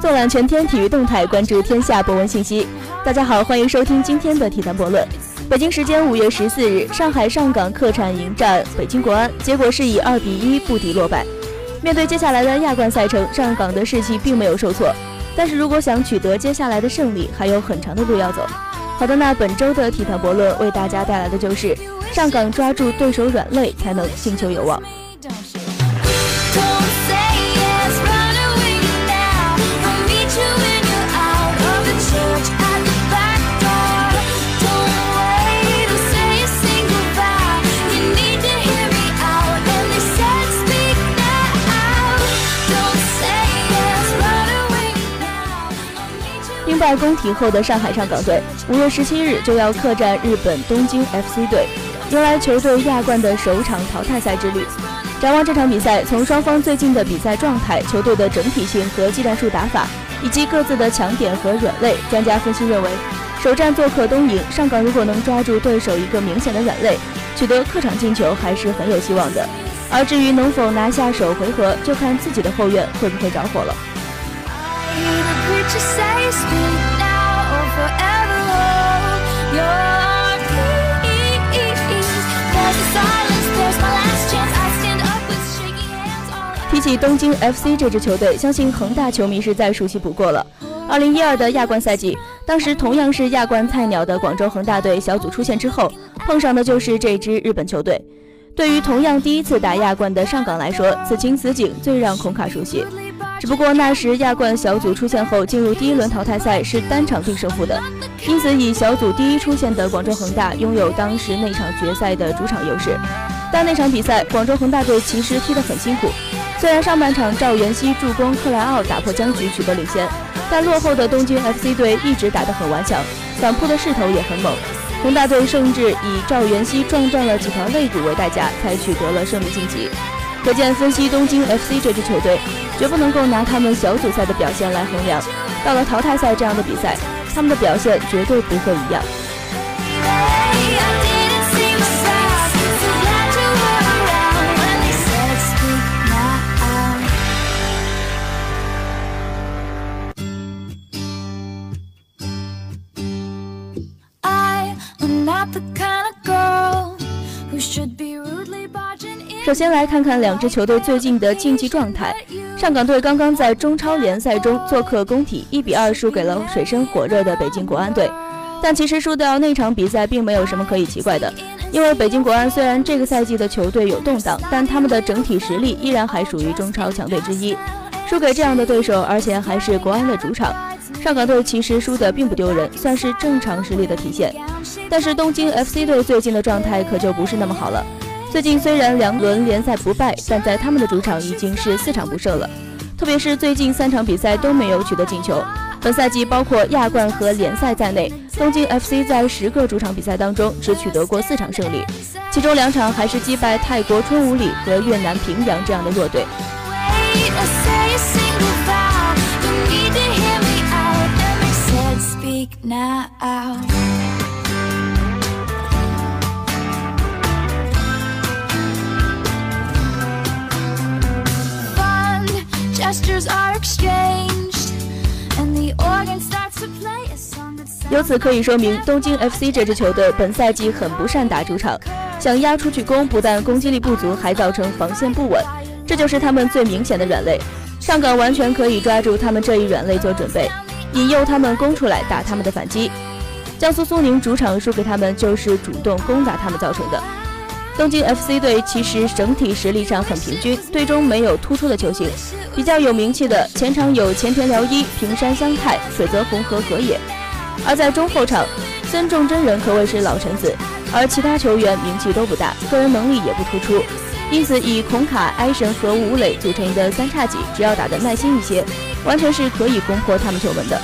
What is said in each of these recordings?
纵览全天体育动态，关注天下博文信息。大家好，欢迎收听今天的体坛博论。北京时间五月十四日，上海上港客场迎战北京国安，结果是以二比一不敌落败。面对接下来的亚冠赛程，上港的士气并没有受挫。但是如果想取得接下来的胜利，还有很长的路要走。好的，那本周的体坛博论为大家带来的就是上港抓住对手软肋，才能进球有望。在宫体后的上海上港队，五月十七日就要客战日本东京 FC 队，迎来球队亚冠的首场淘汰赛之旅。展望这场比赛，从双方最近的比赛状态、球队的整体性和技战术打法，以及各自的强点和软肋，专家分析认为，首战做客东瀛，上港如果能抓住对手一个明显的软肋，取得客场进球还是很有希望的。而至于能否拿下首回合，就看自己的后院会不会着火了。提起东京 FC 这支球队，相信恒大球迷是再熟悉不过了。二零一二的亚冠赛季，当时同样是亚冠菜鸟的广州恒大队小组出线之后，碰上的就是这支日本球队。对于同样第一次打亚冠的上港来说，此情此景最让孔卡熟悉。只不过那时亚冠小组出线后，进入第一轮淘汰赛是单场定胜负的，因此以小组第一出线的广州恒大拥有当时那场决赛的主场优势。但那场比赛，广州恒大队其实踢得很辛苦。虽然上半场赵元熙助攻克莱奥打破僵局，取得领先，但落后的东京 FC 队一直打得很顽强，反扑的势头也很猛。恒大队甚至以赵元熙撞断了几条肋骨为代价，才取得了胜利晋级。可见，分析东京 FC 这支球队，绝不能够拿他们小组赛的表现来衡量。到了淘汰赛这样的比赛，他们的表现绝对不会一样。首先来看看两支球队最近的竞技状态。上港队刚刚在中超联赛中做客工体，一比二输给了水深火热的北京国安队。但其实输掉那场比赛并没有什么可以奇怪的，因为北京国安虽然这个赛季的球队有动荡，但他们的整体实力依然还属于中超强队之一。输给这样的对手，而且还是国安的主场，上港队其实输的并不丢人，算是正常实力的体现。但是东京 FC 队最近的状态可就不是那么好了。最近虽然两轮联赛不败，但在他们的主场已经是四场不胜了。特别是最近三场比赛都没有取得进球。本赛季包括亚冠和联赛在内，东京 FC 在十个主场比赛当中只取得过四场胜利，其中两场还是击败泰国春武里和越南平阳这样的弱队。由此可以说明，东京 FC 这支球队本赛季很不善打主场，想压出去攻，不但攻击力不足，还造成防线不稳，这就是他们最明显的软肋。上港完全可以抓住他们这一软肋做准备，引诱他们攻出来打他们的反击。江苏苏宁主场输给他们，就是主动攻打他们造成的。东京 FC 队其实整体实力上很平均，队中没有突出的球星。比较有名气的前场有前田辽一、平山香太、水泽宏和河野，而在中后场，孙重真人可谓是老臣子，而其他球员名气都不大，个人能力也不突出。因此，以孔卡、埃神和吴磊组成的三叉戟，只要打得耐心一些，完全是可以攻破他们球门的。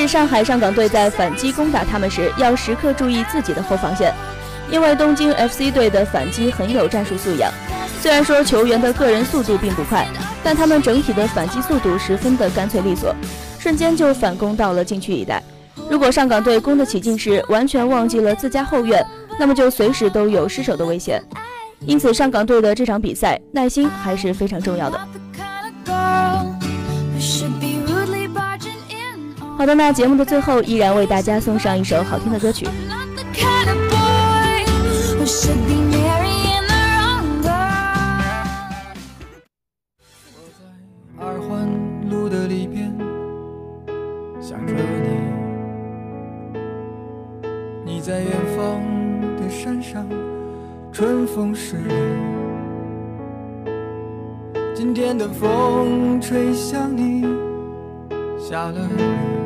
是上海上港队在反击攻打他们时，要时刻注意自己的后防线，因为东京 FC 队的反击很有战术素养。虽然说球员的个人速度并不快，但他们整体的反击速度十分的干脆利索，瞬间就反攻到了禁区一带。如果上港队攻得起劲时完全忘记了自家后院，那么就随时都有失手的危险。因此，上港队的这场比赛耐心还是非常重要的。好的，那节目的最后依然为大家送上一首好听的歌曲。在远方的山上，春风十里。今天的风吹向你，下了雨。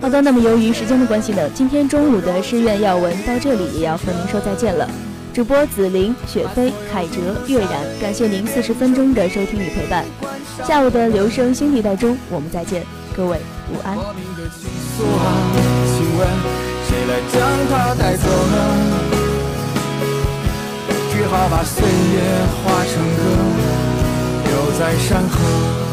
好的，那么由于时间的关系呢，今天中午的诗苑要闻到这里也要和您说再见了。主播紫菱、雪飞、凯哲、月然，感谢您四十分钟的收听与陪伴。下午的留声新地带中，我们再见，各位午安。只好把岁月化成歌，留在山河。